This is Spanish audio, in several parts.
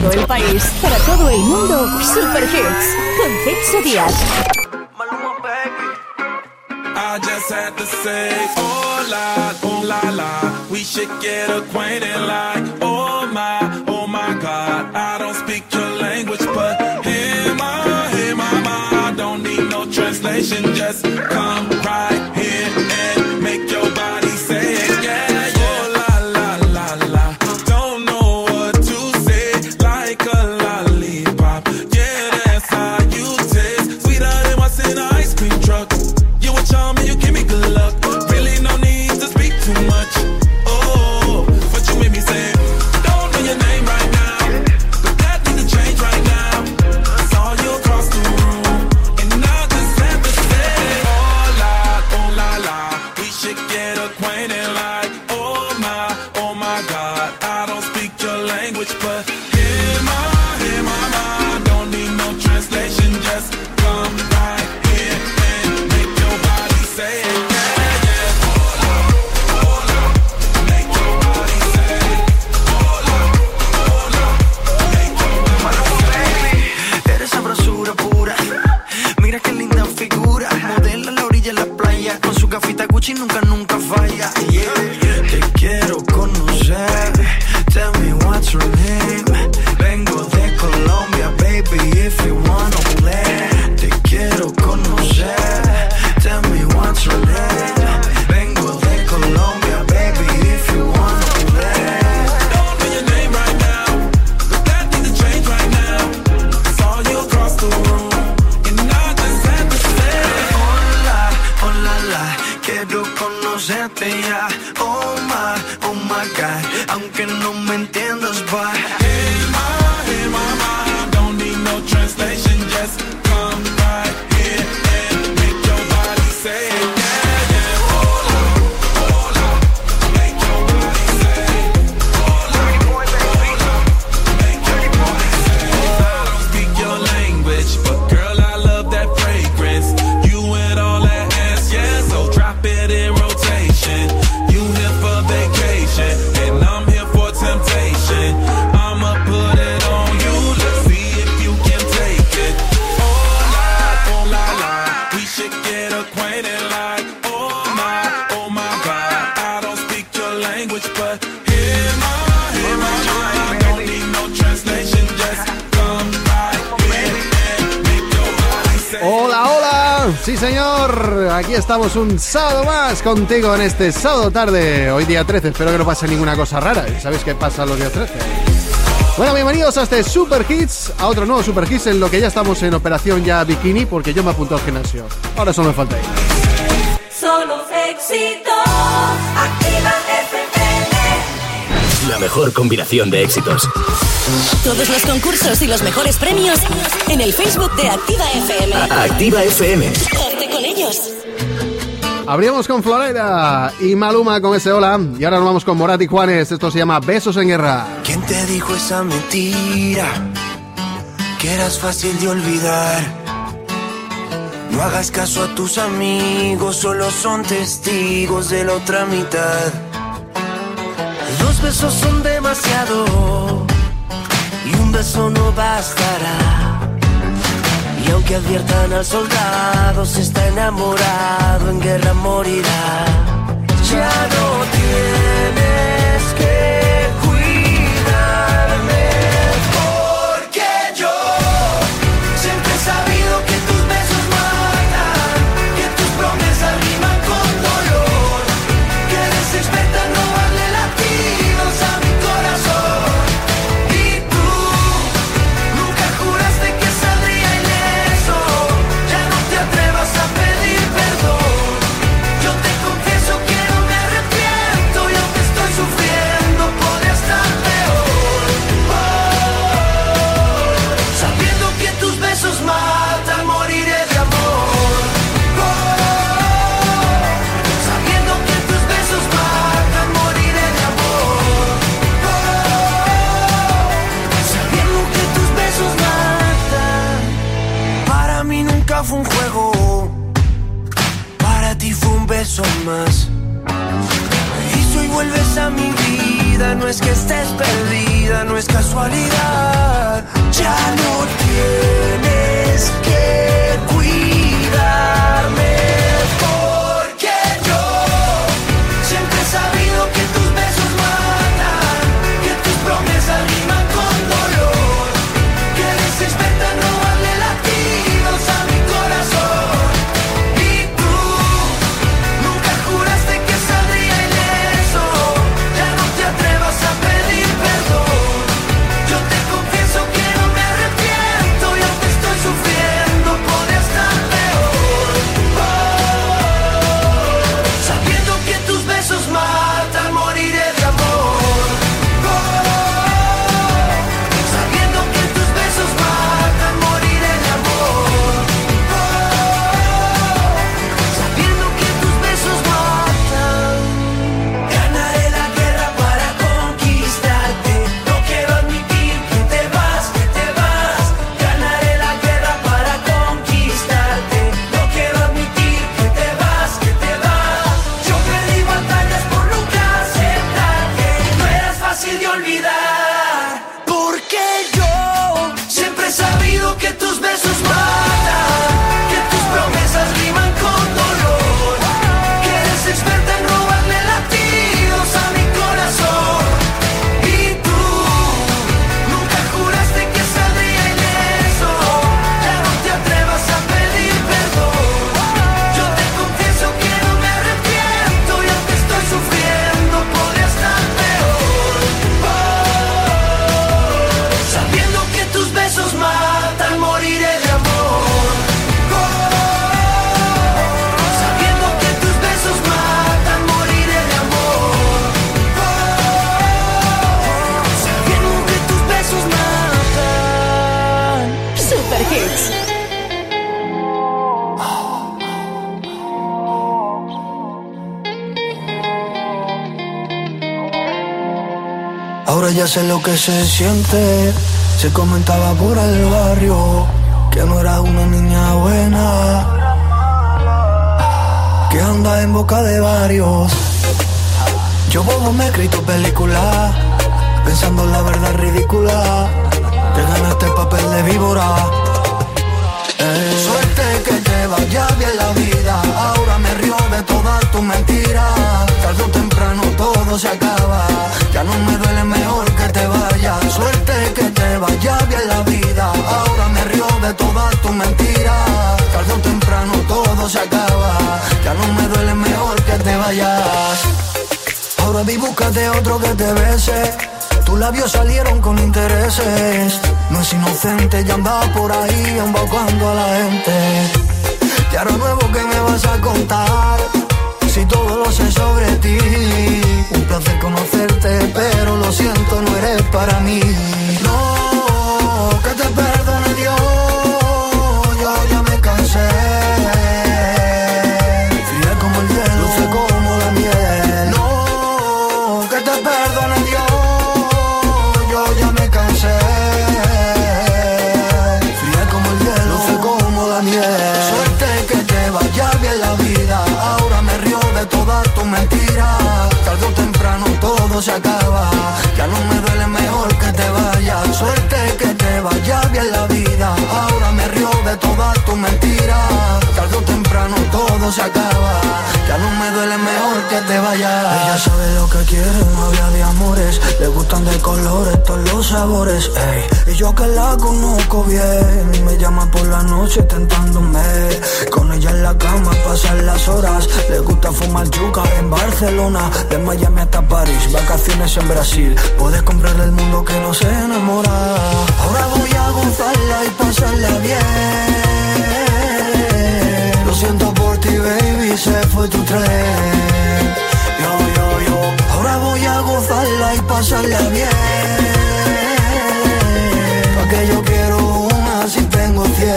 todo el país, para todo el mundo, Super Hits con Celso Díaz. I just had to say, oh, oh la la, we should get acquainted like, oh my, oh my God, I don't speak your language, but hear my, hear my, my, I don't need no translation, just come right. Contigo en este sábado tarde, hoy día 13. Espero que no pase ninguna cosa rara. ¿Sabéis qué pasa los días 13? Bueno, bienvenidos a este Super Hits, a otro nuevo Super Hits en lo que ya estamos en operación ya bikini porque yo me apunto al gimnasio. Ahora solo me falta ir. Solo éxitos, activa FM. La mejor combinación de éxitos. Todos los concursos y los mejores premios en el Facebook de Activa FM. A Activa FM. Corte con ellos. Abríamos con Florera y Maluma con ese hola. Y ahora nos vamos con Morat y Juanes. Esto se llama Besos en Guerra. ¿Quién te dijo esa mentira? Que eras fácil de olvidar. No hagas caso a tus amigos, solo son testigos de la otra mitad. Dos besos son demasiado y un beso no bastará. Aunque adviertan al soldado, si está enamorado, en guerra morirá. Ya no tiene Y si hoy vuelves a mi vida, no es que estés perdida, no es casualidad. Ya no tienes que cuidarme. Ya sé lo que se siente. Se comentaba por el barrio que no era una niña buena. Que anda en boca de varios. Yo bobo me he escrito película. Pensando en la verdad ridícula. Te ganaste el papel de víbora. De todas tus mentiras. Tarde o temprano todo se acaba. Ya no me duele mejor que te vayas. Suerte que te vaya bien la vida. Ahora me río de todas tus mentiras. Tarde o temprano todo se acaba. Ya no me duele mejor que te vayas. Ahora vi búscate otro que te bese. Tus labios salieron con intereses. No es inocente, ya anda por ahí embaucando a la gente. Y ahora nuevo que me vas a contar. Si todo lo sé sobre ti. Un placer conocerte, pero lo siento, no eres para mí. No, que te perdone se acaba. Ya no me duele mejor que te vayas. Suerte que te vaya bien la vida. Ahora me río de todas tus mentiras. Se acaba. Ya no me duele mejor que te vayas. Ella sabe lo que quiere, no habla de amores. Le gustan de colores, todos los sabores. Y yo que la conozco bien. Me llama por la noche tentándome. Con ella en la cama pasan las horas. Le gusta fumar yuca en Barcelona. De Miami hasta París, vacaciones en Brasil. Puedes comprarle el mundo que no se enamora. Ahora voy a gozarla y pasarla bien. Baby, se fue tu tren. Yo, yo, yo. Ahora voy a gozarla y pasarla bien. Porque yo quiero una si tengo cien.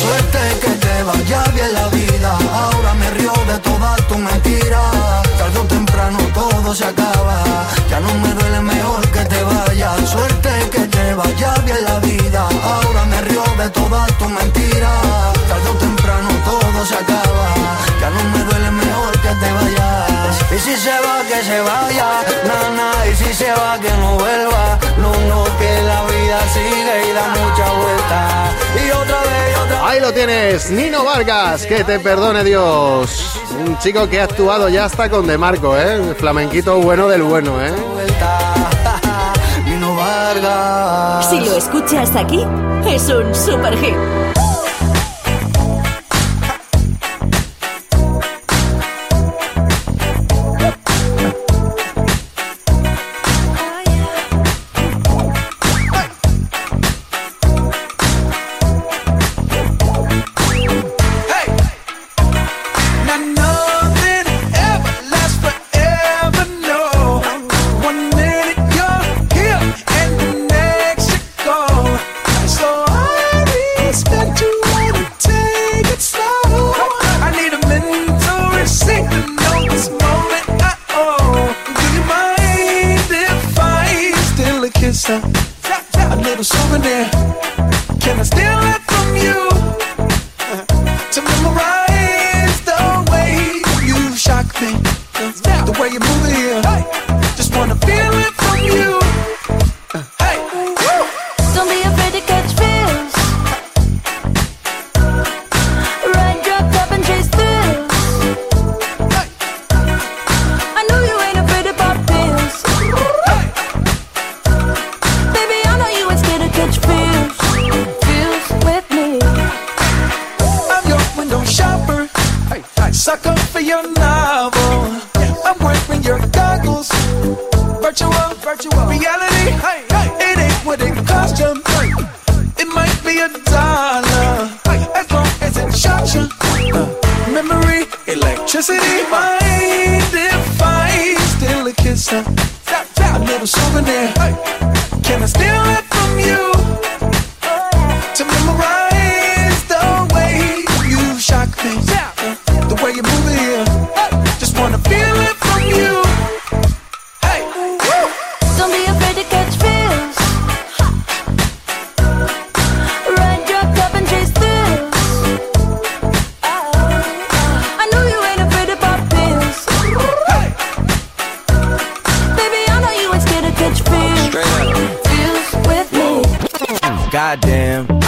Suerte que te vaya bien la vida. Ahora me río de todas tus mentiras. Tarde o temprano todo se acaba. Ya no me duele mejor que te vayas. Suerte que te vaya bien la vida. Ahora me río de todas tus mentiras. Tarde o temprano todo se acaba. Ya no me duele mejor que te vayas. Y si se va, que que se vaya, nana, y si se va que no vuelva. No, no, que la vida sigue y da mucha vuelta. Y otra vez, y otra vez. Ahí lo tienes, Nino Vargas, que te perdone Dios. Un chico que ha actuado ya hasta con De Marco, ¿eh? Flamenquito bueno del bueno, ¿eh? vuelta. Si lo escuchas aquí, es un super hit. Goddamn,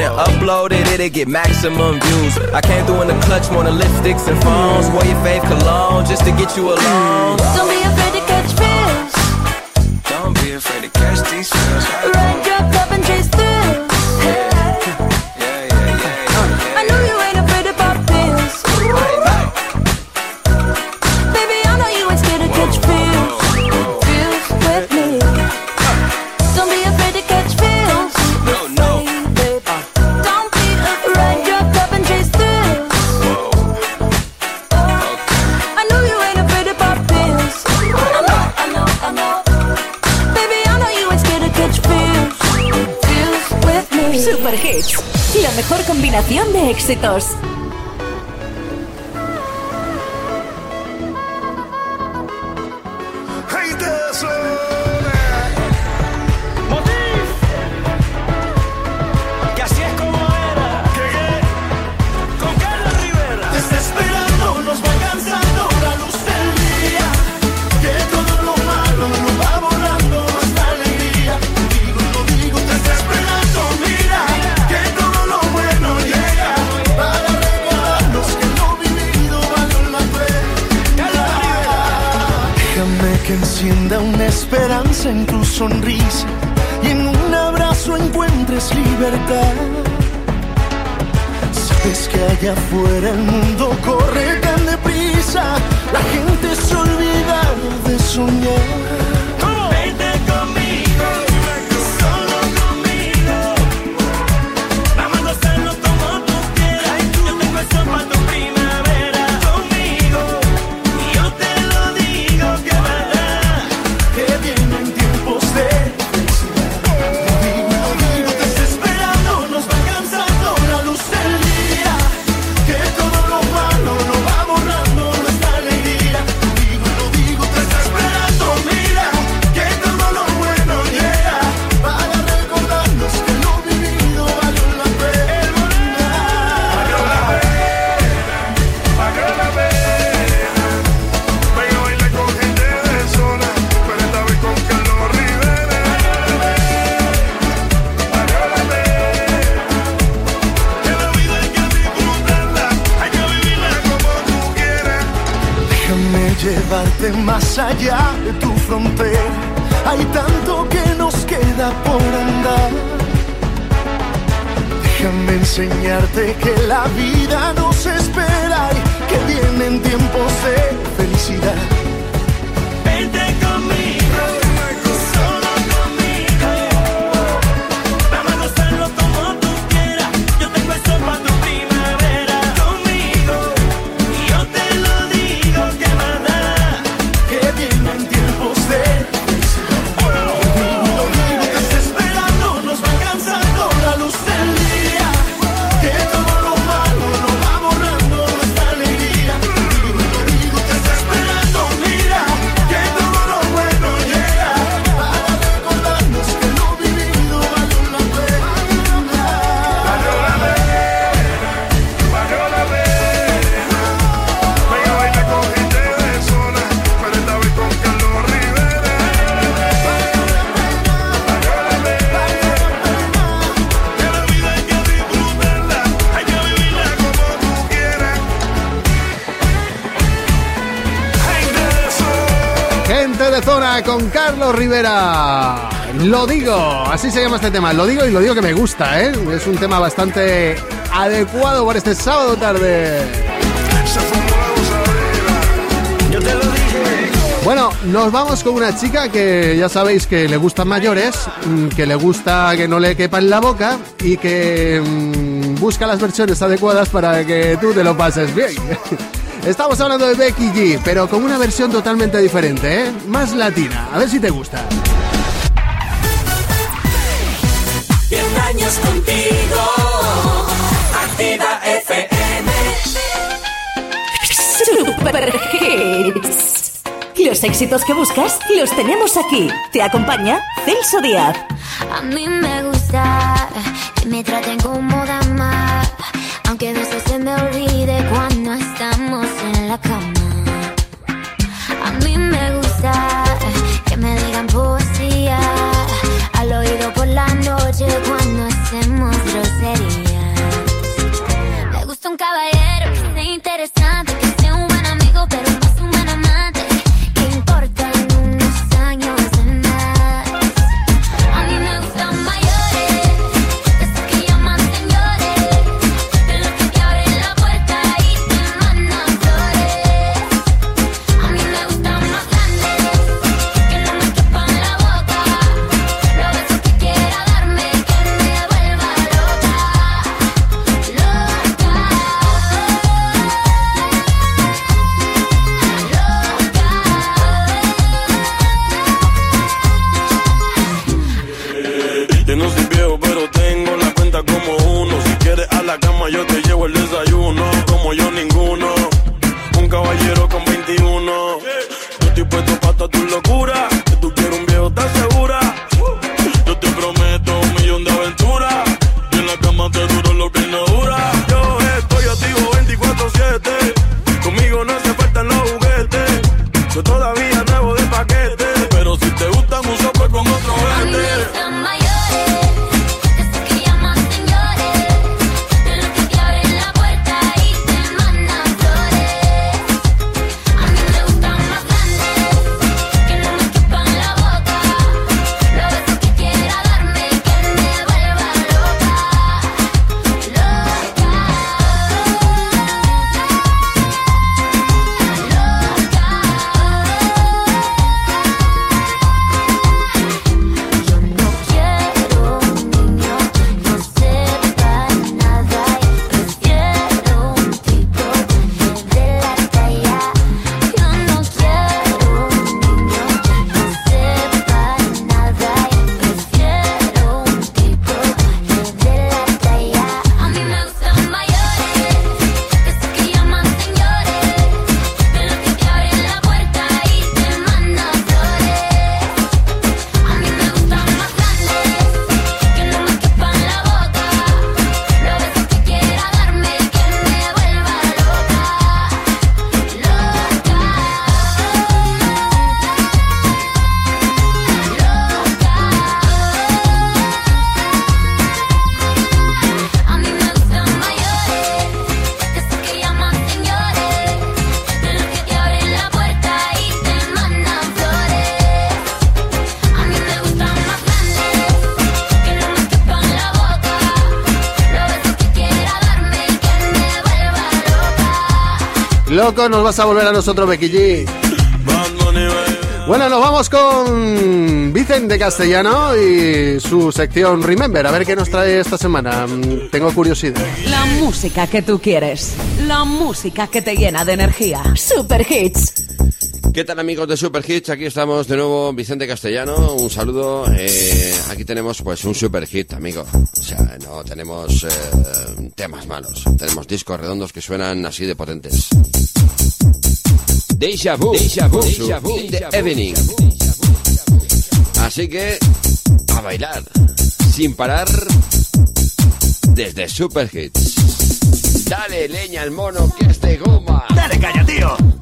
and upload it, it'll get maximum views. I came through in the clutch more than lipsticks and phones. Wore your fave cologne just to get you alone. Don't be afraid to catch feels. Don't be afraid to catch these feels. Ride your cup and chase combinación de éxitos. Encienda una esperanza en tu sonrisa y en un abrazo encuentres libertad. Sabes que allá afuera el mundo corre tan deprisa, la gente se olvida de soñar. Déjame llevarte más allá de tu frontera. Hay tanto que nos queda por andar. Déjame enseñarte que la vida nos espera y que vienen tiempos de felicidad. Maratona con Carlos Rivera. Lo digo, así se llama este tema. Lo digo y lo digo que me gusta, ¿eh? Es un tema bastante adecuado para este sábado tarde. Bueno, nos vamos con una chica que ya sabéis que le gustan mayores, mm, que le gusta que no le quepa en la boca y que mm, busca las versiones adecuadas para que tú te lo pases bien. Estamos hablando de Becky G, pero con una versión totalmente diferente, ¿eh? Más latina. A ver si te gusta. contigo. Activa FM. Super hits. Los éxitos que buscas los tenemos aquí. Te acompaña Celso Díaz. A mí me gusta que me traten como vas a volver a nosotros, Becky G. Bueno, nos vamos con Vicente Castellano y su sección Remember. A ver qué nos trae esta semana. Mm, Tengo curiosidad. La música que tú quieres. La música que te llena de energía. Super Hits. ¿Qué tal amigos de Super Hits? Aquí estamos de nuevo, Vicente Castellano. Un saludo. Eh, aquí tenemos pues un super hit, amigo. O sea, no tenemos eh, temas malos. Tenemos discos redondos que suenan así de potentes. Deja Vu, Deja Vu, Deja Vu, In the Evening. Así que a bailar sin parar desde Super Hits. Dale leña al mono que es de goma. Dale calla, tío.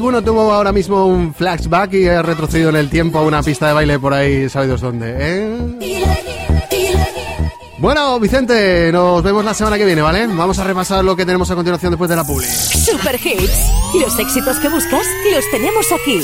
Alguno tuvo ahora mismo un flashback y ha retrocedido en el tiempo a una pista de baile por ahí, ¿sabidos dónde? ¿eh? Bueno, Vicente, nos vemos la semana que viene, ¿vale? Vamos a repasar lo que tenemos a continuación después de la publi. Super Hits. Los éxitos que buscas los tenemos aquí.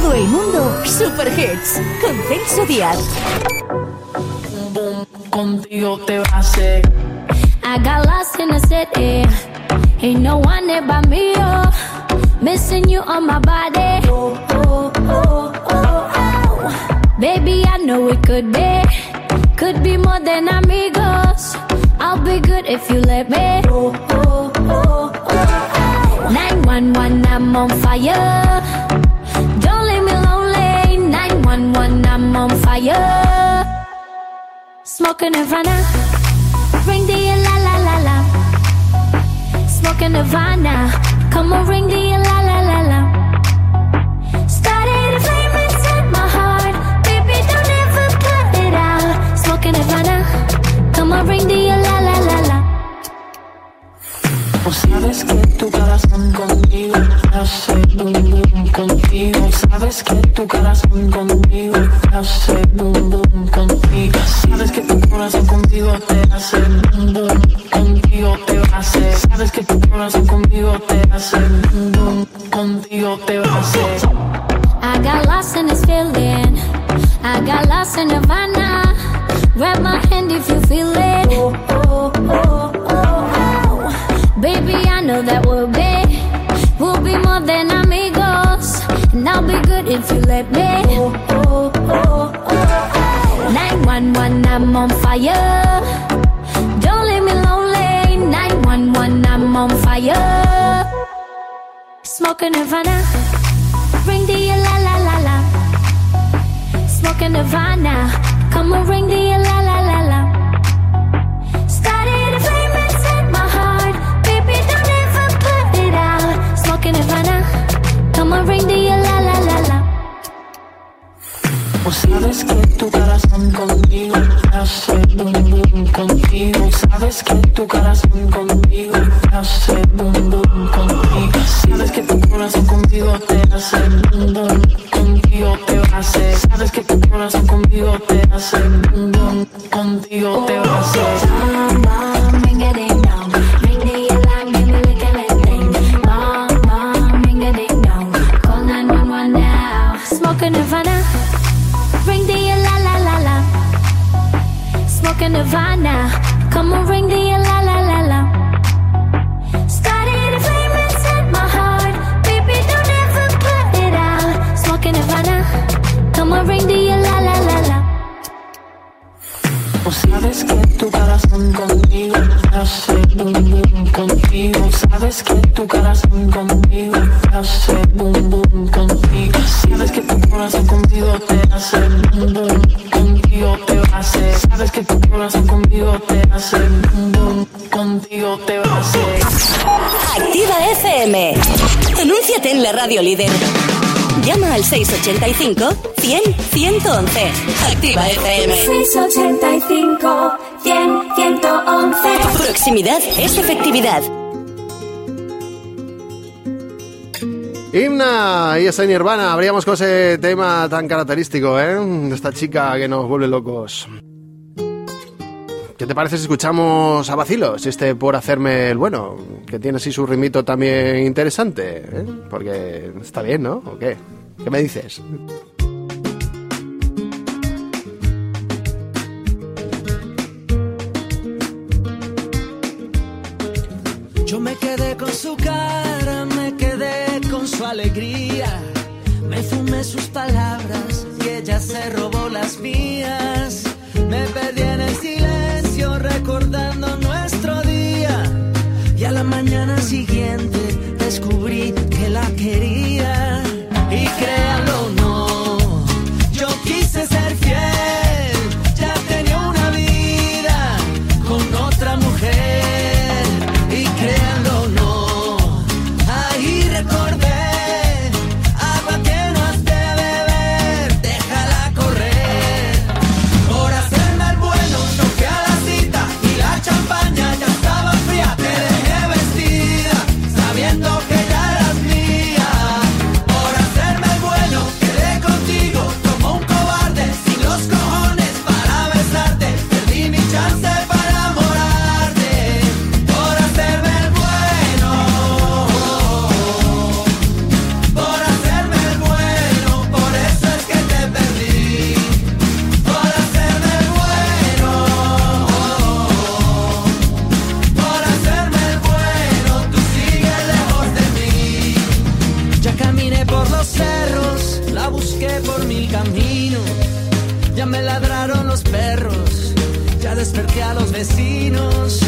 Todo el mundo, Super Hits. Con Celso Díaz. Contigo te va a hacer. I got lost in the city. Ain't no one there but me. Oh. Missing you on my body. Oh, oh, oh, oh, oh. Baby, I know it could be. Could be more than amigos. I'll be good if you let me. Oh, oh, oh, oh, oh. 911, I'm on fire. on fire. Smoking Nirvana, ring the la la la la. Smoking Nirvana, come on, ring the la la la la. Started a flame inside my heart, baby, don't ever put it out. Smoking Nirvana, come on, ring the Pues sabes que tu corazón conmigo hace boom boom contigo. Sabes que tu corazón conmigo hace boom boom contigo. Sabes que tu corazón contigo te hace boom boom contigo te va a hacer. Sabes que tu corazón conmigo te hace boom boom contigo te va a hacer. I got lost in this feeling. I got lost in Nirvana. Grab my hand if you feel it. Oh, oh, oh, oh, oh. Baby, I know that we'll be, we'll be more than amigos. And I'll be good if you let me. Oh, oh, oh, oh, oh. 911, I'm on fire. Don't leave me lonely. 911, I'm on fire. Smoking Nirvana. Ring the la la la la. Smoking Nirvana. Come on, ring the la la Pues sabes que tu corazón conmigo hace boom boom contigo. Sabes que tu corazón conmigo hace boom boom contigo. Sabes que tu corazón contigo te hace boom boom contigo te va. Sabes que tu corazón conmigo te hace boom boom contigo te va a hacer. Mom, mom, Smoking Nirvana. Come on, ring the la Pues sabes que tu corazón conmigo hace boom boom contigo. Sabes que tu corazón conmigo hace boom boom contigo. Sabes que tu corazón contigo te hace boom boom contigo te hacer. Sabes que tu corazón conmigo te hace boom boom contigo te hacer. Activa FM. Anúnciate en la radio líder. Llama al 685 100 111. Activa FM. 685 100 111 Proximidad es efectividad. Himna y esa Nirvana, abríamos con ese tema tan característico, ¿eh? De esta chica que nos vuelve locos. ¿Qué te parece si escuchamos a Vacilos? Este por hacerme el bueno, que tiene así su ritmito también interesante, ¿eh? Porque está bien, ¿no? ¿O qué? ¿Qué me dices? Alegría. Me fumé sus palabras y ella se robó las mías. Me perdí en el silencio recordando nuestro día. Y a la mañana siguiente descubrí que la quería. Vecinos.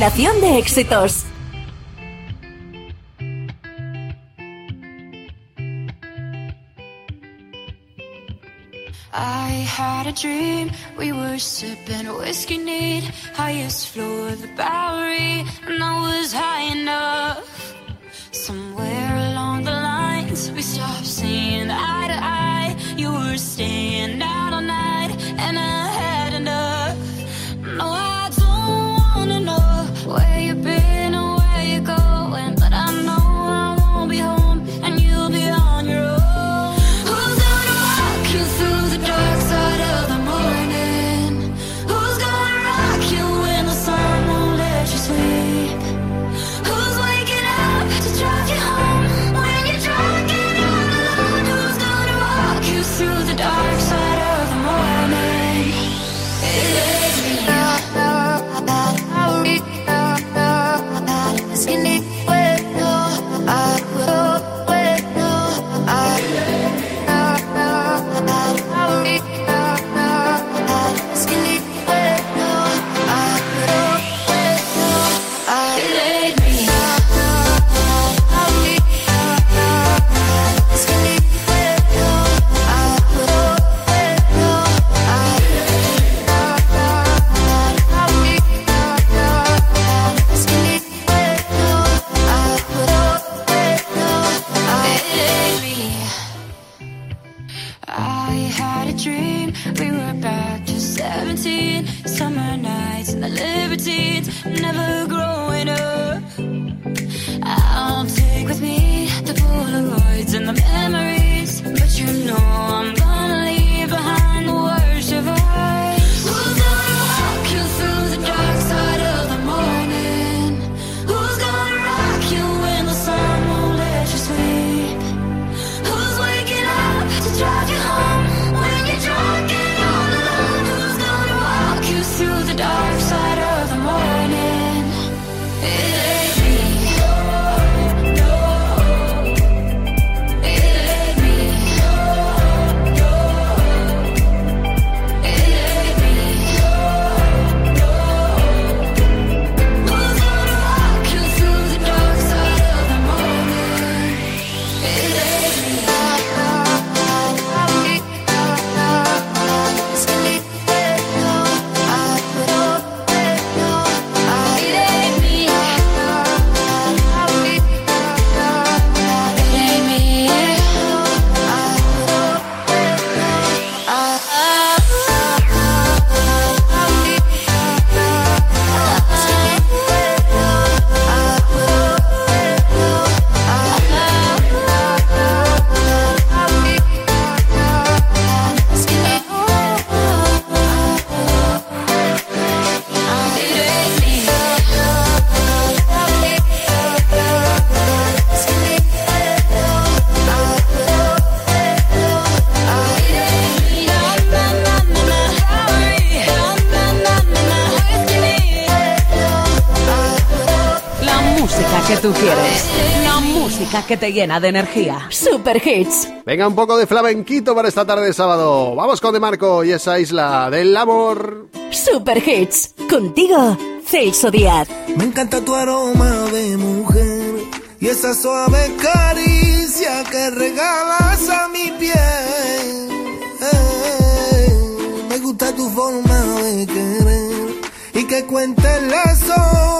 De éxitos. que te llena de energía. Super Hits. Venga un poco de flamenquito para esta tarde de sábado. Vamos con De Marco y esa isla del amor. Super Hits. Contigo, Celso Díaz. Me encanta tu aroma de mujer y esa suave caricia que regalas a mi piel. Eh, me gusta tu forma de querer y que cuentes las horas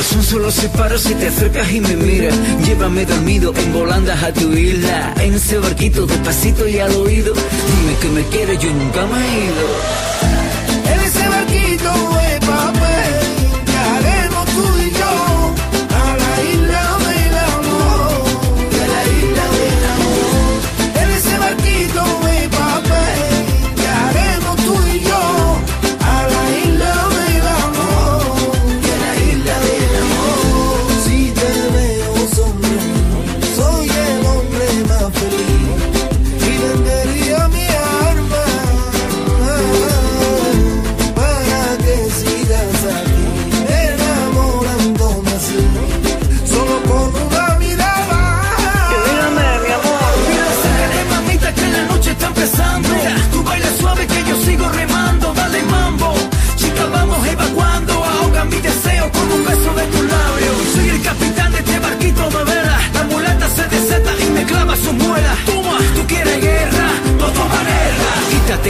corazón solo se para si te acercas y me miras. Llévame dormido en volandas a tu isla. En ese barquito, despacito y al oído. Dime que me quieres, yo nunca me he ido.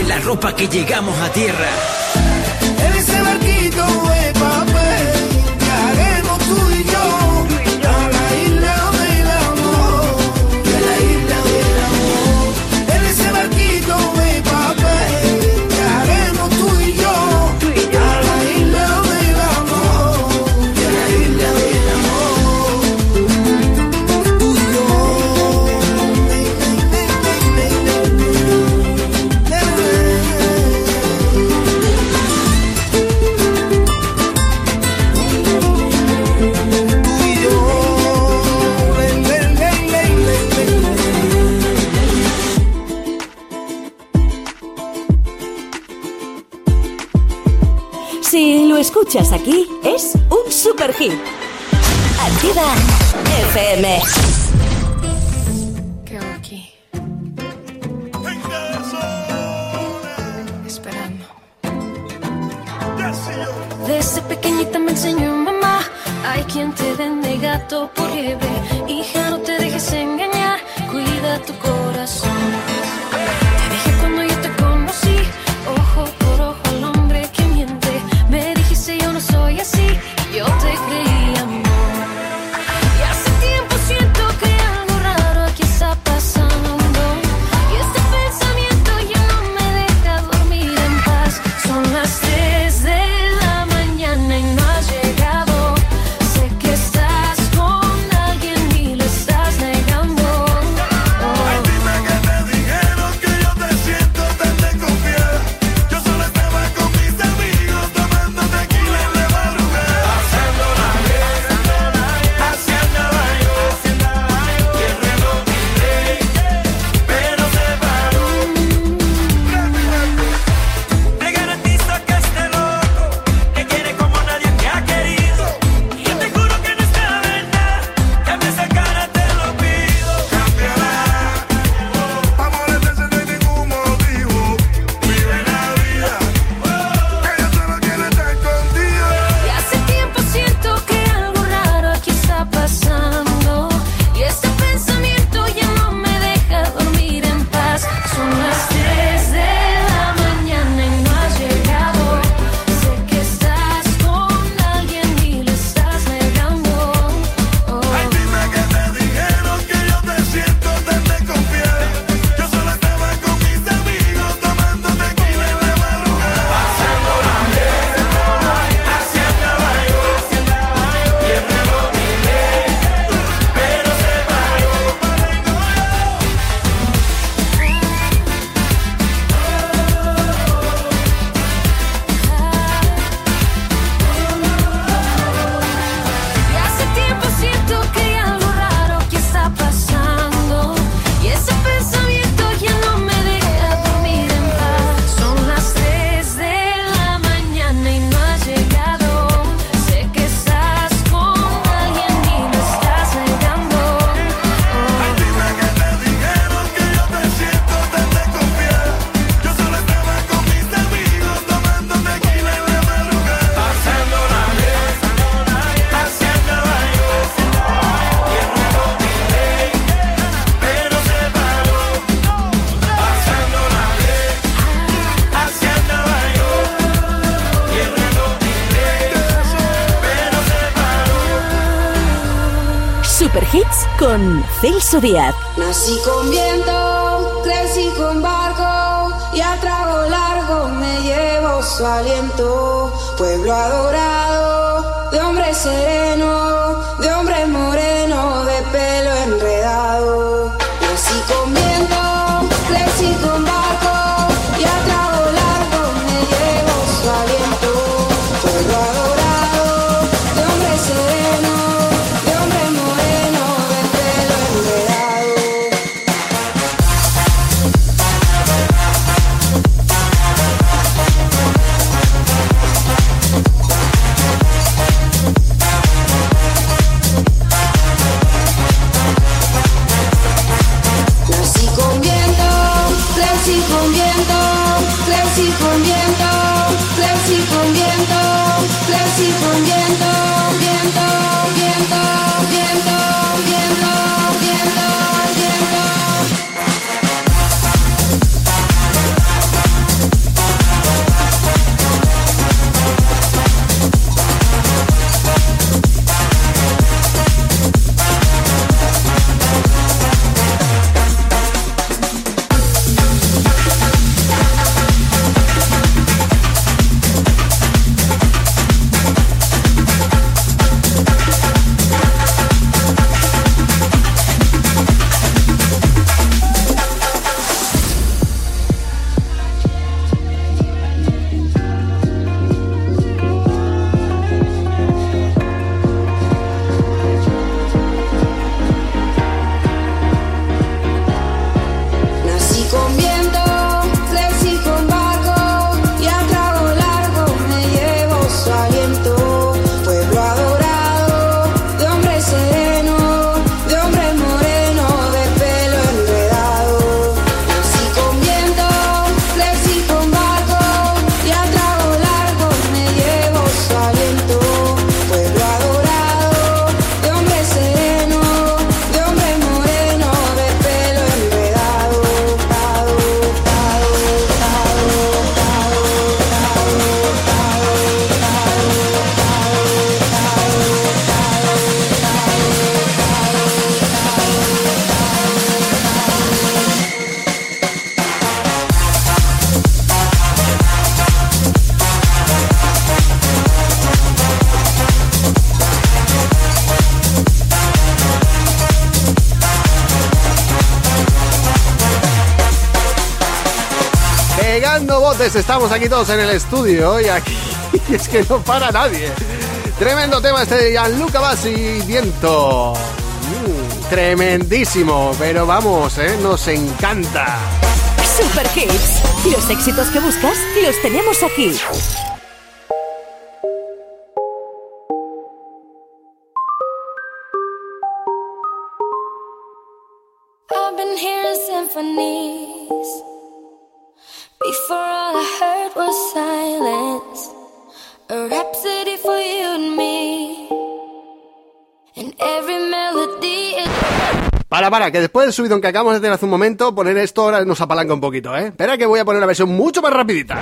de la ropa que llegamos a tierra. En ese barquito, wey, aquí es un super hit. Activa FM. Alfonso Díaz. estamos aquí todos en el estudio y aquí es que no para nadie. Tremendo tema este de Gianluca Bassi, viento. Mm, tremendísimo, pero vamos, ¿eh? nos encanta. Super Hits, los éxitos que buscas los tenemos aquí. que después del subidón que acabamos de tener hace un momento, poner esto ahora nos apalanca un poquito, ¿eh? Espera que voy a poner una versión mucho más rapidita.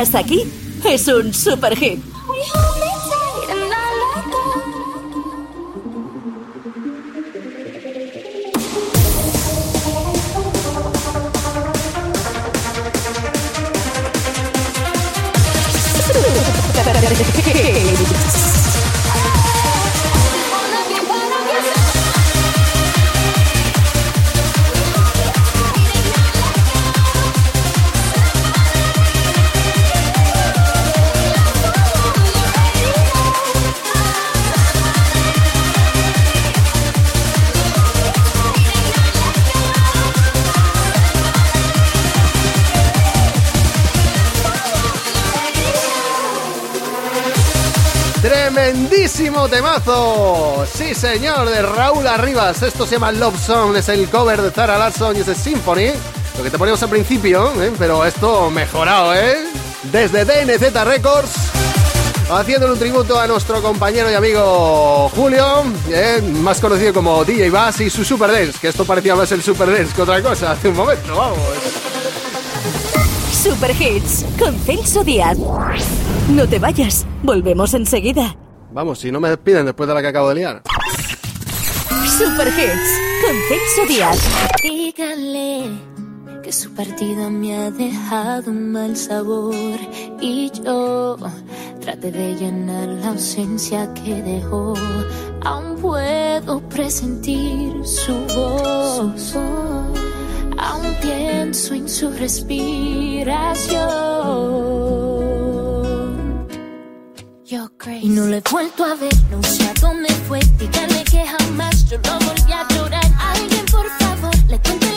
escuchas aquí es un super hit. temazo. Sí, señor, de Raúl Arribas. Esto se llama Love Song, es el cover de Zara Larson y es el Symphony. Lo que te poníamos al principio, ¿eh? pero esto mejorado, ¿eh? Desde DNZ Records. Haciéndole un tributo a nuestro compañero y amigo Julio, ¿eh? más conocido como DJ Bass y su Super Dance, que esto parecía más el Super Dance que otra cosa hace un momento, vamos. Super Hits con Celso Díaz. No te vayas, volvemos enseguida. Vamos, si no me despiden después de la que acabo de liar. Super Hits con Celso Díaz. Díganle que su partida me ha dejado un mal sabor y yo traté de llenar la ausencia que dejó. Aún puedo presentir su voz. Aún pienso en su respiración y no le he vuelto a ver, no sé a dónde fue. Díganle que jamás yo lo volví a llorar. Alguien, por favor, le cuente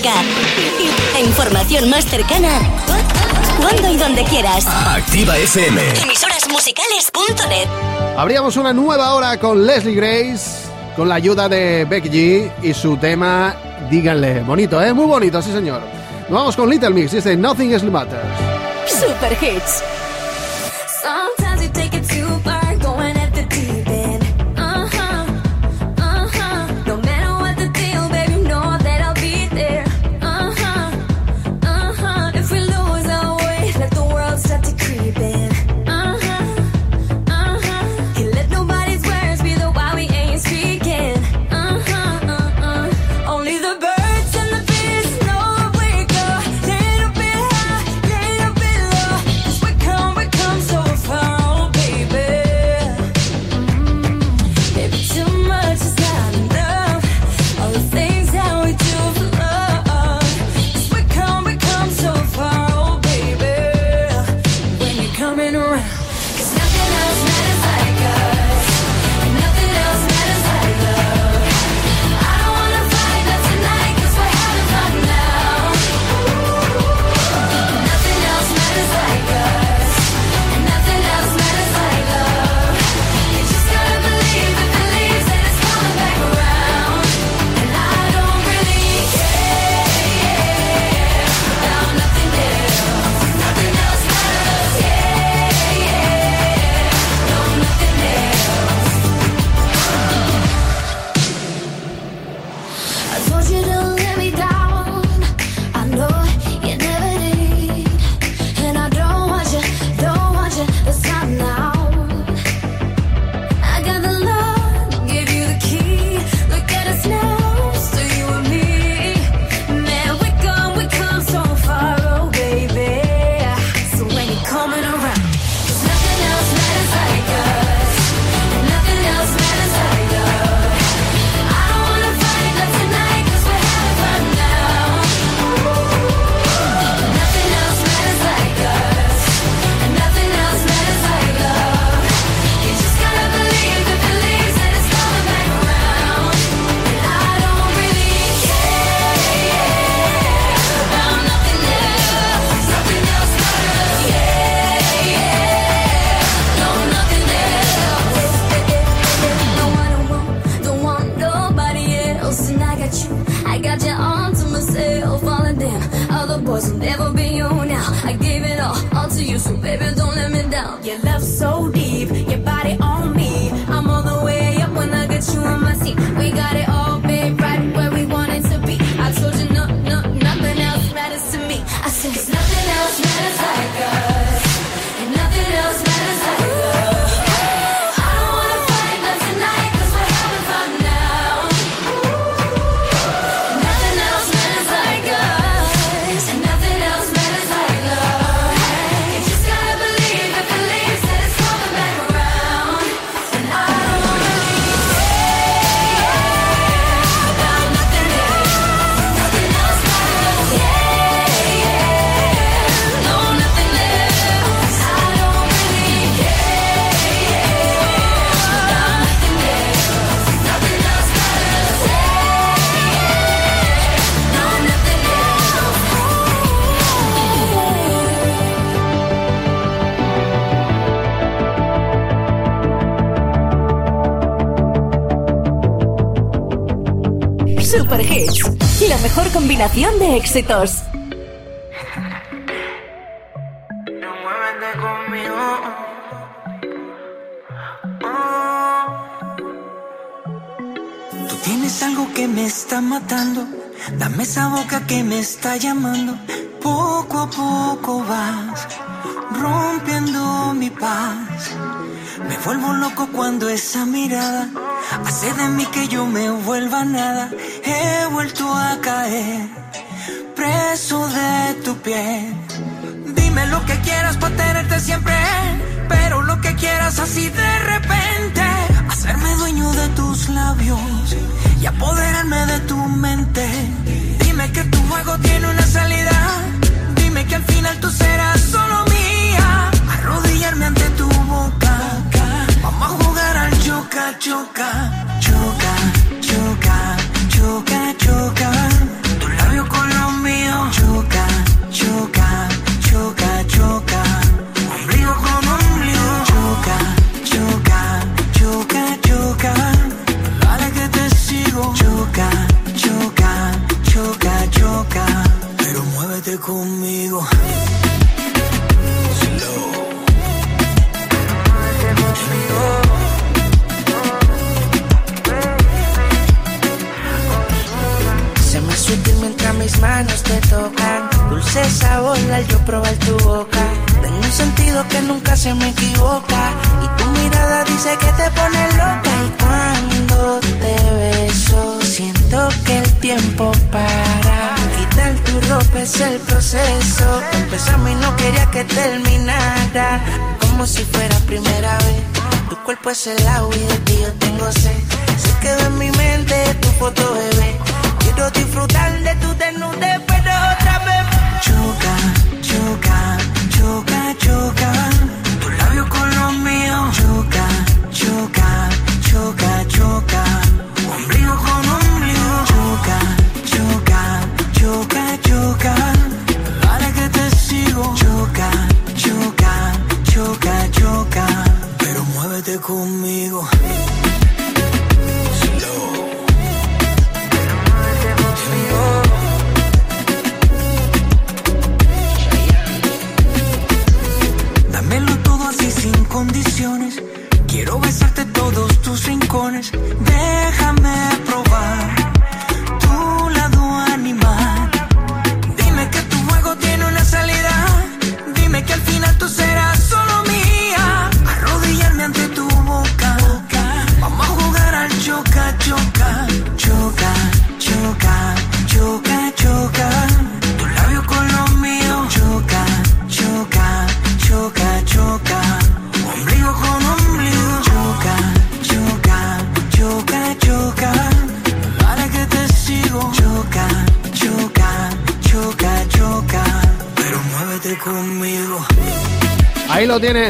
La información más cercana, cuando y donde quieras. Activa FM. Emisorasmusicales.net. Abríamos una nueva hora con Leslie Grace, con la ayuda de Becky G y su tema Díganle. Bonito, ¿eh? Muy bonito, sí, señor. Vamos con Little Mix, dice Nothing is Matters. Super Hits. combinación de éxitos. Tú tienes algo que me está matando. Dame esa boca que me está llamando. Poco a poco vas rompiendo mi paz. Me vuelvo loco cuando esa mirada hace de mí que yo me vuelva nada. He vuelto a preso de tu piel. Dime lo que quieras para tenerte siempre, pero lo que quieras así de repente. Hacerme dueño de tus labios y apoderarme de tu mente. Dime que tu juego tiene una salida, dime que al final tú serás pues el agua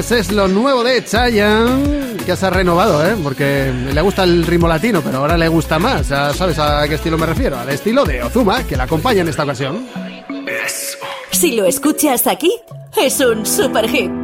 Pues es lo nuevo de Chayanne, que se ha renovado, ¿eh? Porque le gusta el ritmo latino, pero ahora le gusta más. Ya sabes a qué estilo me refiero, al estilo de Ozuma, que la acompaña en esta ocasión. Si lo escuchas aquí, es un super hit.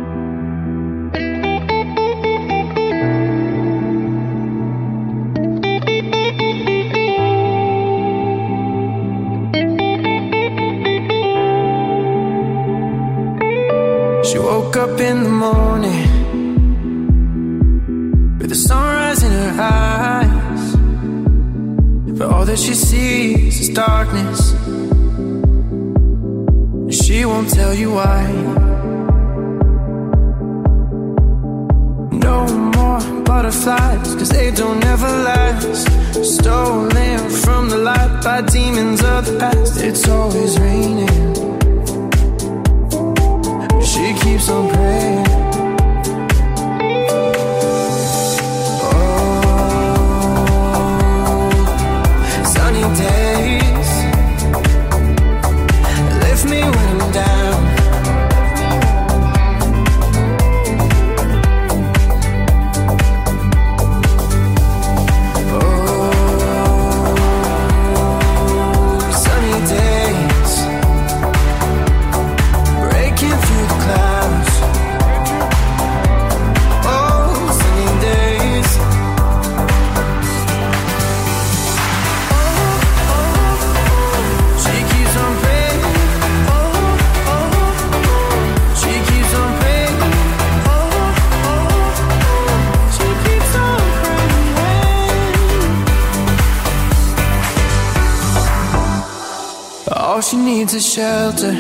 All she needs is shelter,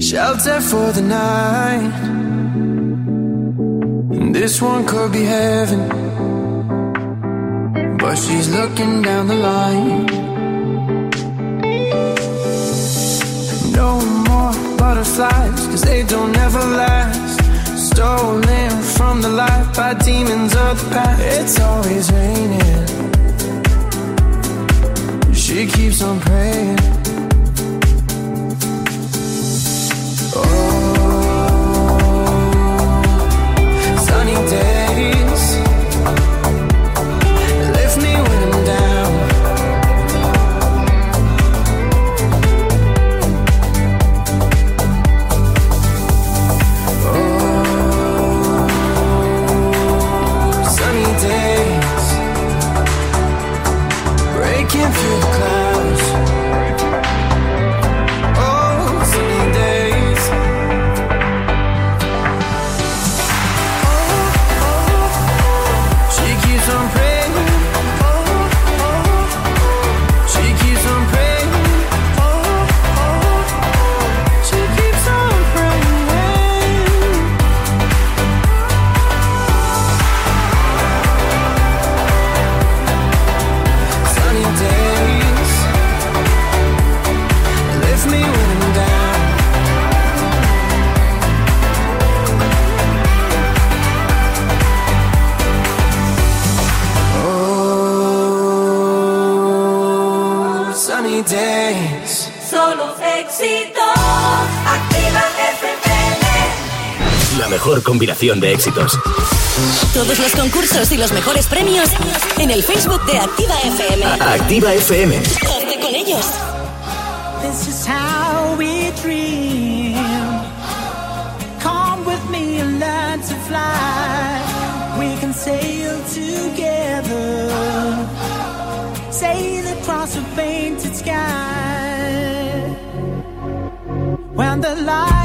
shelter for the night. And this one could be heaven, but she's looking down the line. No more butterflies, cause they don't ever last. Stolen from the life by demons of the past. It's always raining. She keeps on praying. compilación de éxitos. Todos los concursos y los mejores premios en el Facebook de Activa FM. A Activa FM. Hazte con ellos. This is how we dream. Come with me and learn to fly. We can sail together. Sail across a painted sky. When the light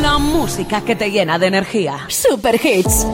La música que te llena de energía. Super Hits.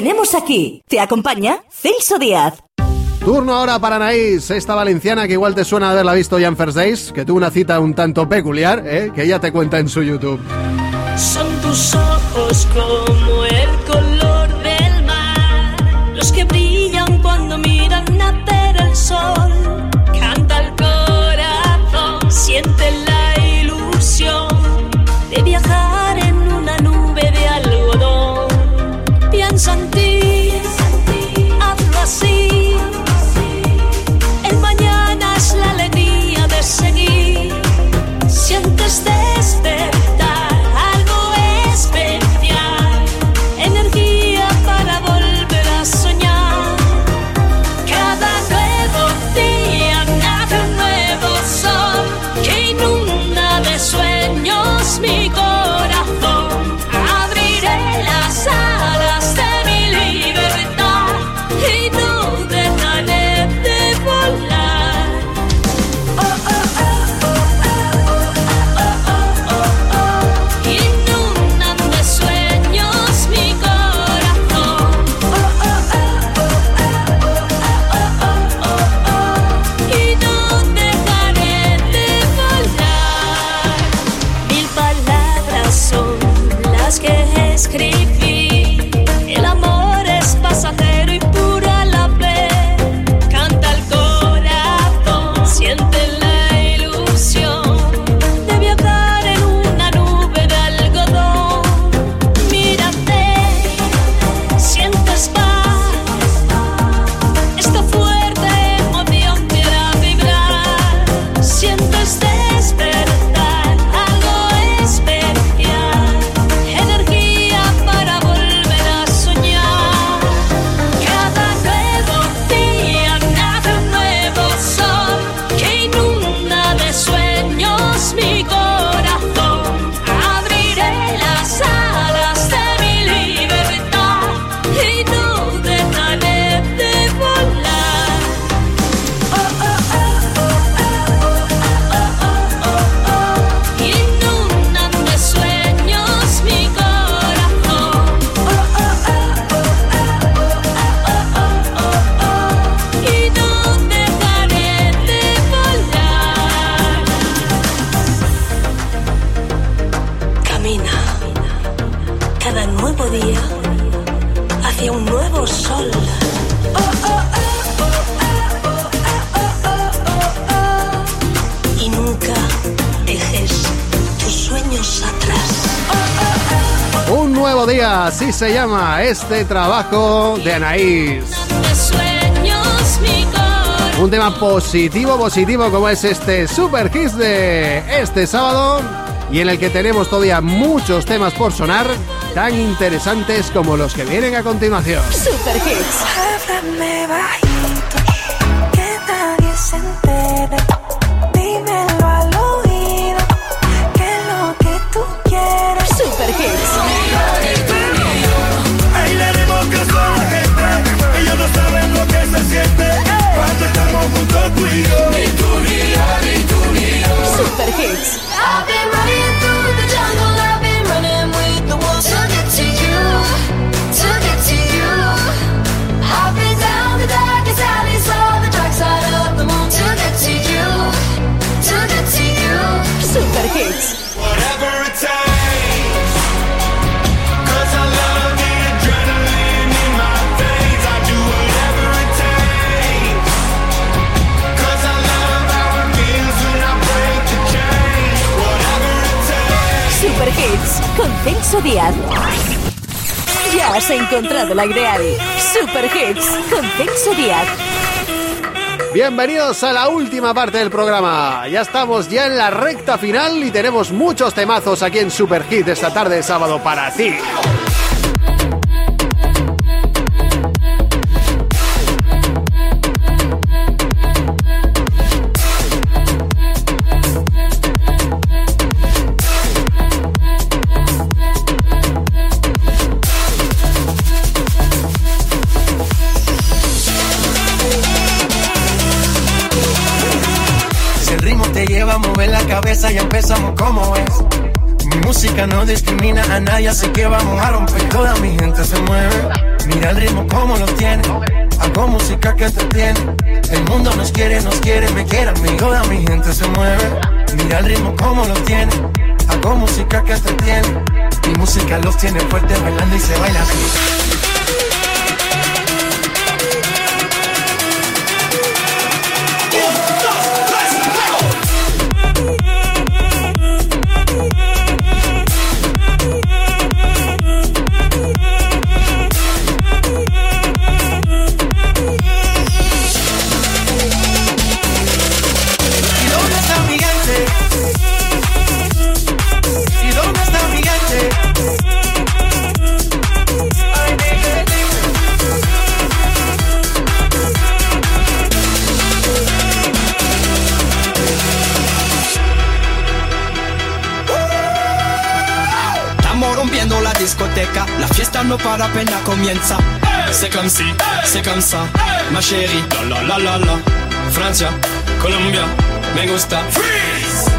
tenemos aquí. Te acompaña Celso Díaz. Turno ahora para Anaís, esta valenciana que igual te suena haberla visto ya en First Days, que tuvo una cita un tanto peculiar, ¿eh? que ella te cuenta en su YouTube. Son tus ojos como se llama este trabajo de Anaís. Un tema positivo, positivo como es este Super Kiss de este sábado y en el que tenemos todavía muchos temas por sonar tan interesantes como los que vienen a continuación. Super Hits. Celso Díaz. Ya has encontrado la ideal. Super Hits con Celso Díaz. Bienvenidos a la última parte del programa. Ya estamos ya en la recta final y tenemos muchos temazos aquí en Super Hit esta tarde de sábado para ti. Ya empezamos como es. Mi música no discrimina a nadie, así que vamos a romper. Toda mi gente se mueve. Mira el ritmo como lo tiene. Hago música que entretiene. El mundo nos quiere, nos quiere, me quiere a mí. Toda mi gente se mueve. Mira el ritmo como lo tiene. Hago música que entretiene. Mi música los tiene fuertes bailando y se baila así. Discoteca, la fiesta no para apenas comienza. C'est comme si, c'est comme ça, ma chérie. La la la la la. Francia, Colombia, me gusta. Freeze.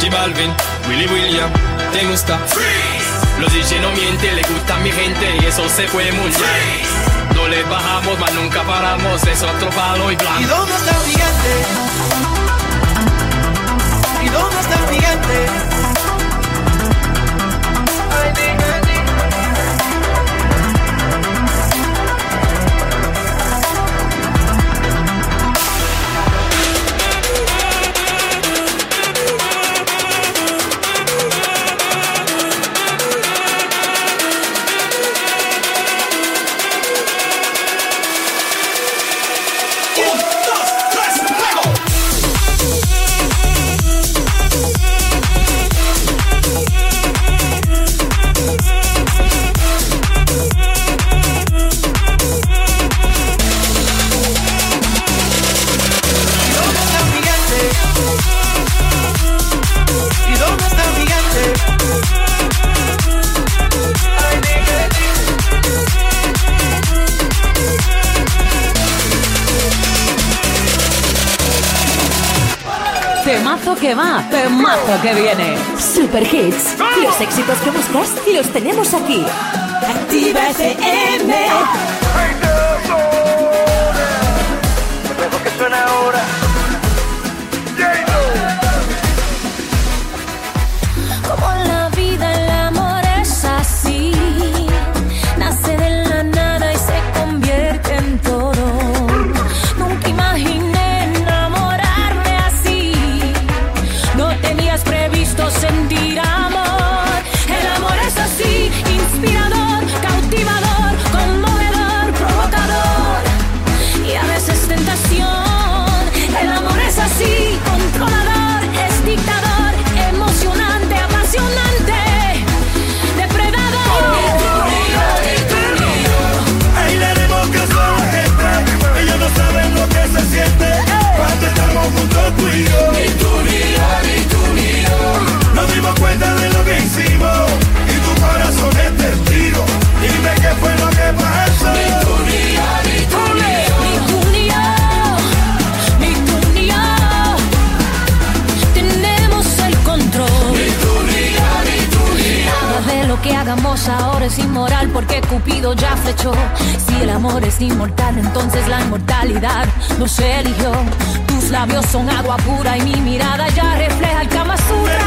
J Balvin, Willy William, te gusta. Freeze. Los DJ no mienten, le gusta a mi gente y eso se fue muy bien. No le bajamos, mas nunca paramos, es otro palo y blanco. ¿Y dónde está mi gente? ¿Y dónde está mi gente? Que va, temazo que viene. Super Hits. Los éxitos que buscas los tenemos aquí. Activa FM. Ahora es inmoral porque Cupido ya flechó. Si el amor es inmortal, entonces la inmortalidad nos eligió. Tus labios son agua pura y mi mirada ya refleja el Kama Sutra.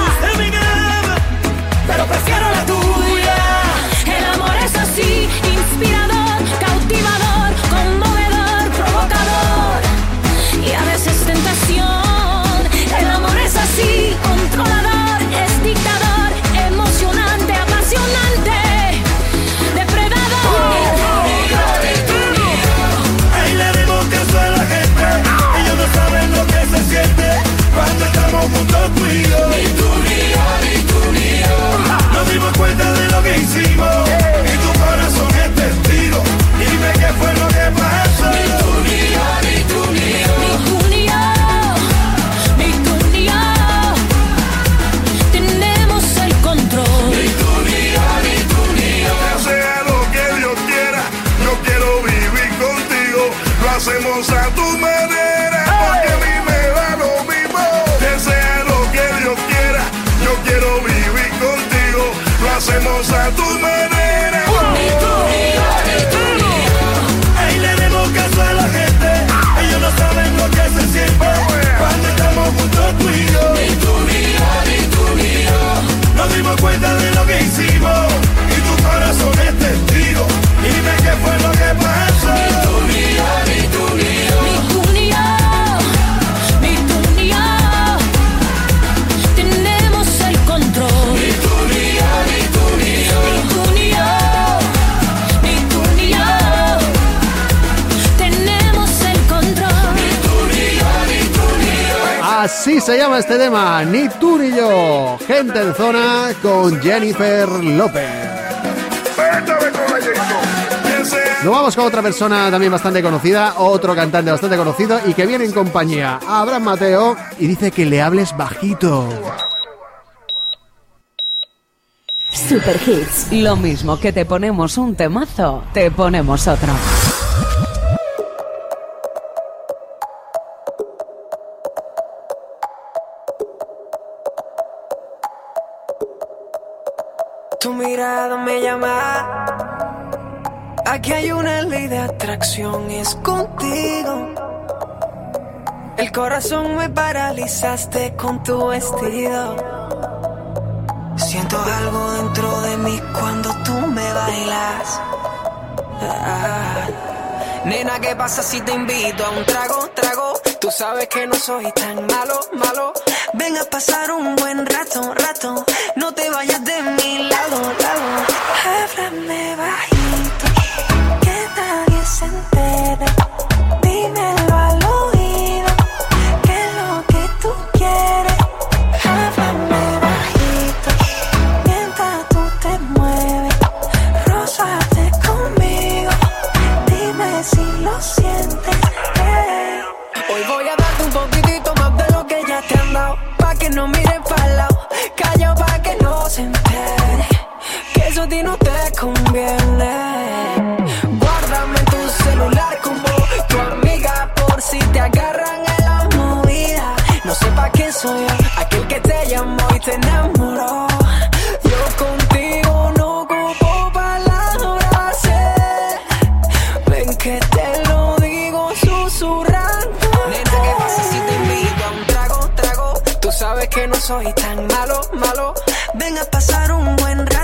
Pero prefiero la tuya. El amor es así, inspirador, cautivador, conmovedor, provocador. Y a veces tentación. El amor es así, controlador, es dictador, easy money. Se llama este tema, ni tú ni yo. Gente en zona con Jennifer López. Nos vamos con otra persona también bastante conocida, otro cantante bastante conocido y que viene en compañía Abraham Mateo y dice que le hables bajito. Super Hits, lo mismo que te ponemos un temazo, te ponemos otro. Me llama. Aquí hay una ley de atracción, es contigo. El corazón me paralizaste con tu vestido. Siento algo dentro de mí cuando tú me bailas. Ah. Nena, ¿qué pasa si te invito a un trago, trago? Tú sabes que no soy tan malo, malo. Ven a pasar un buen rato, rato. No te vayas de mi lado, nadie aquel que te llamó y te enamoró. Yo contigo no ocupo palabras. eh. Ven que te lo digo susurrando. Nena, ¿qué pasa si te invito a un trago, trago? Tú sabes que no soy tan malo, malo. Ven a pasar un buen rato.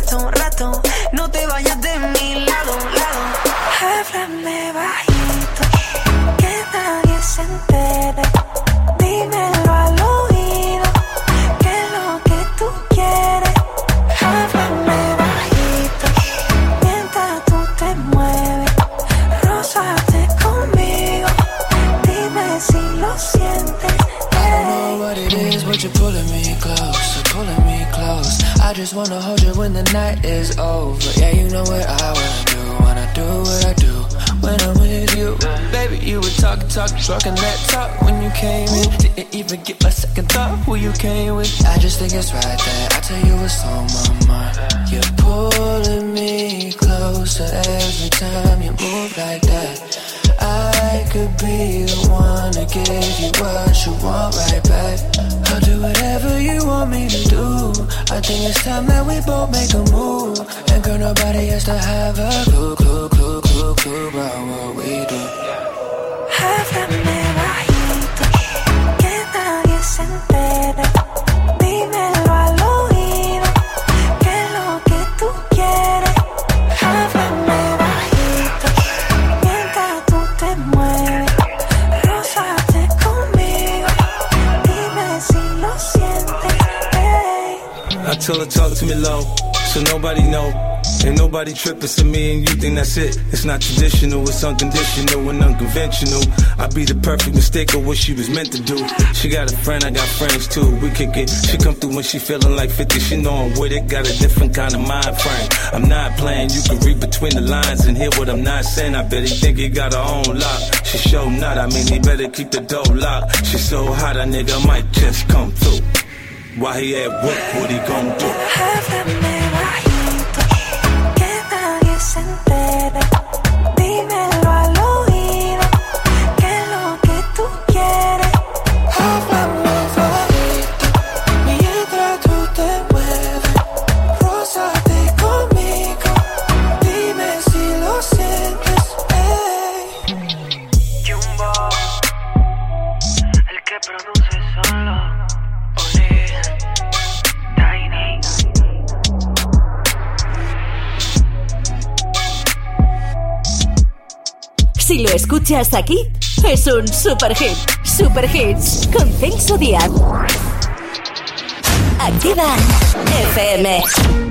When the night is over. Yeah, you know what I wanna do, wanna do what I do when I'm with you. Baby, you were talking, talking, talking that talk when you came in. Didn't even get my second thought who you came with. I just think it's right that I tell you what's on my mind. You're pulling me closer every time you move like that. Could be the one to give you what you want right back. I'll do whatever you want me to do. I think it's time that we both make a move. And girl, nobody has to have a clue, clue, clue, clue, clue about what we do. Háblame bajito, que nadie se entere. Dímelo Her talk to me low, so nobody know. Ain't nobody tripping to me and you think that's it. It's not traditional, it's unconditional and unconventional. I be the perfect mistake of what she was meant to do. She got a friend, I got friends too. We kick it. She come through when she feeling like 50. She know I'm with it, got a different kind of mind frame. I'm not playing, you can read between the lines and hear what I'm not saying. I bet he think he got her own lock. She show not, I mean he better keep the door locked. She so hot, a nigga might just come through. While he at work, what he gon' do? Escuchas aquí, es un super hit. Super hits con Celso Díaz. Activa FM.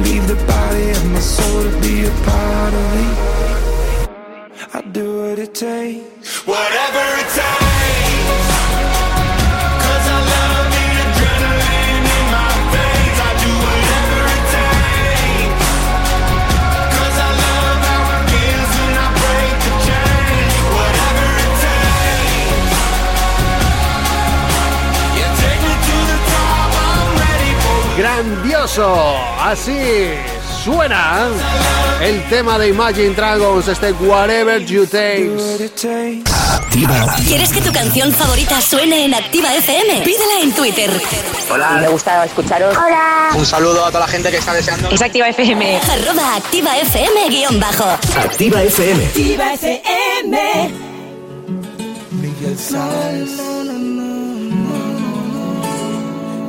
leave the body of my soul to be a part of me. I do what it takes. Whatever it takes. Así suena el tema de Imagine Dragons, este Whatever You Take. Activa. ¿Quieres que tu canción favorita suene en Activa FM? Pídela en Twitter. Hola. Me gusta escucharos. Hola. Un saludo a toda la gente que está deseando. Es Activa FM. Arroba Activa FM guion bajo. Activa FM. Activa FM. Miguel Sáez.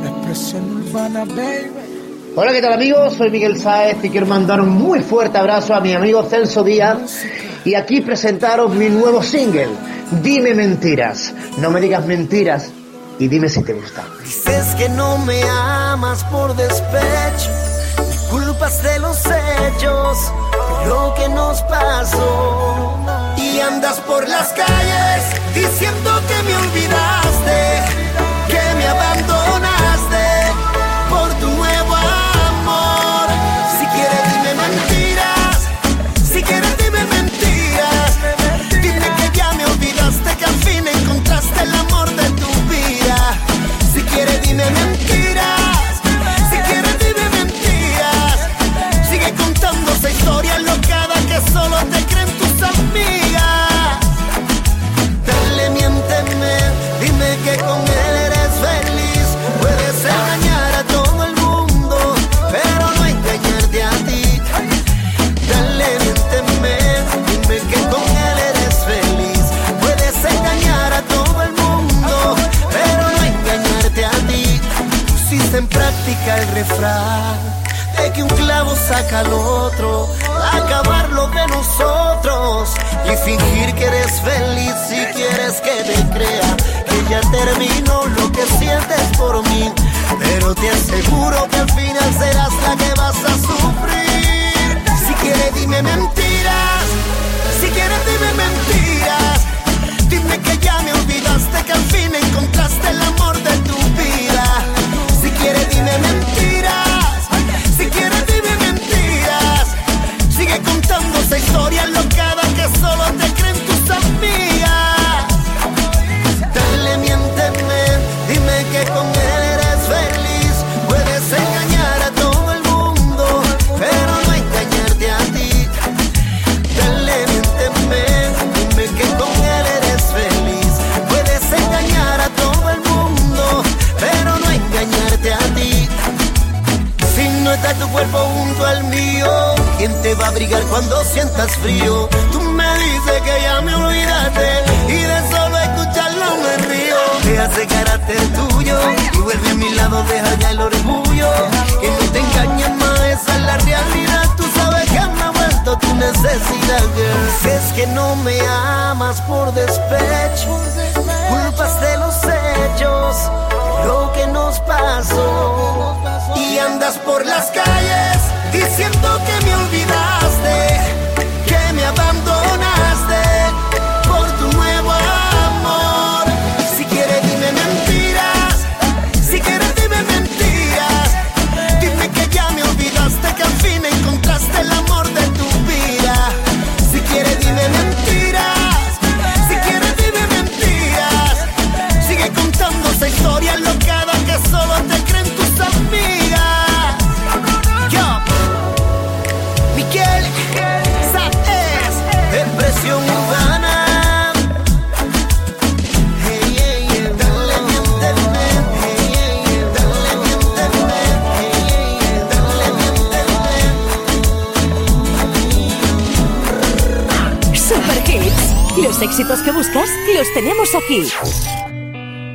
La expresión urbana, baby. Hola, ¿qué tal amigos? Soy Miguel Sáez y quiero mandar un muy fuerte abrazo a mi amigo Celso Díaz y aquí presentaros mi nuevo single, Dime Mentiras. No me digas mentiras y dime si te gusta. Dices que no me amas por despecho, me culpas de los hechos, de lo que nos pasó. Y andas por las calles diciendo que me olvidaste,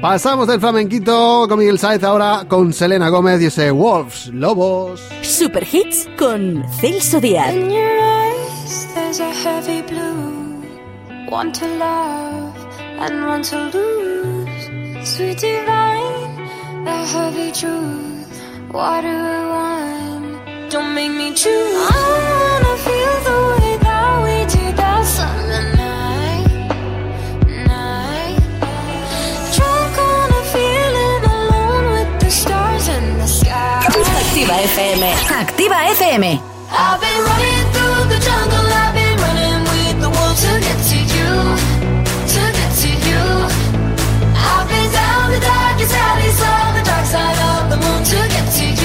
Pasamos del flamenquito con Miguel Saez ahora con Selena Gómez y ese Wolves, Lobos. Super Hits con Celso Díaz. In your eyes there's a heavy blue. One to love and one to lose. Sweet divine, the heavy truth. Water wine, don't make me choose. Activa FM. I've been running through the jungle, I've been running to get to you.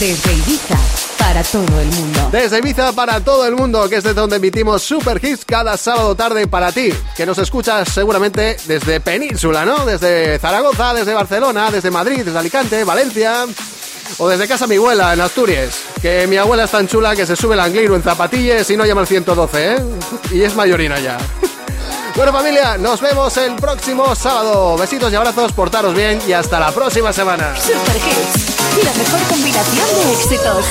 Desde Ibiza para todo el mundo. Desde Ibiza para todo el mundo, que es de donde emitimos Super Hits cada sábado tarde para ti, que nos escuchas seguramente desde Península, ¿no? Desde Zaragoza, desde Barcelona, desde Madrid, desde Alicante, Valencia, o desde casa mi abuela en Asturias, que mi abuela es tan chula que se sube el angliro en zapatillas y no llama al 112, ¿eh? Y es mayorina ya. Bueno familia, nos vemos el próximo sábado. Besitos y abrazos, portaros bien y hasta la próxima semana. Super Hits. La mejor combinación de éxitos.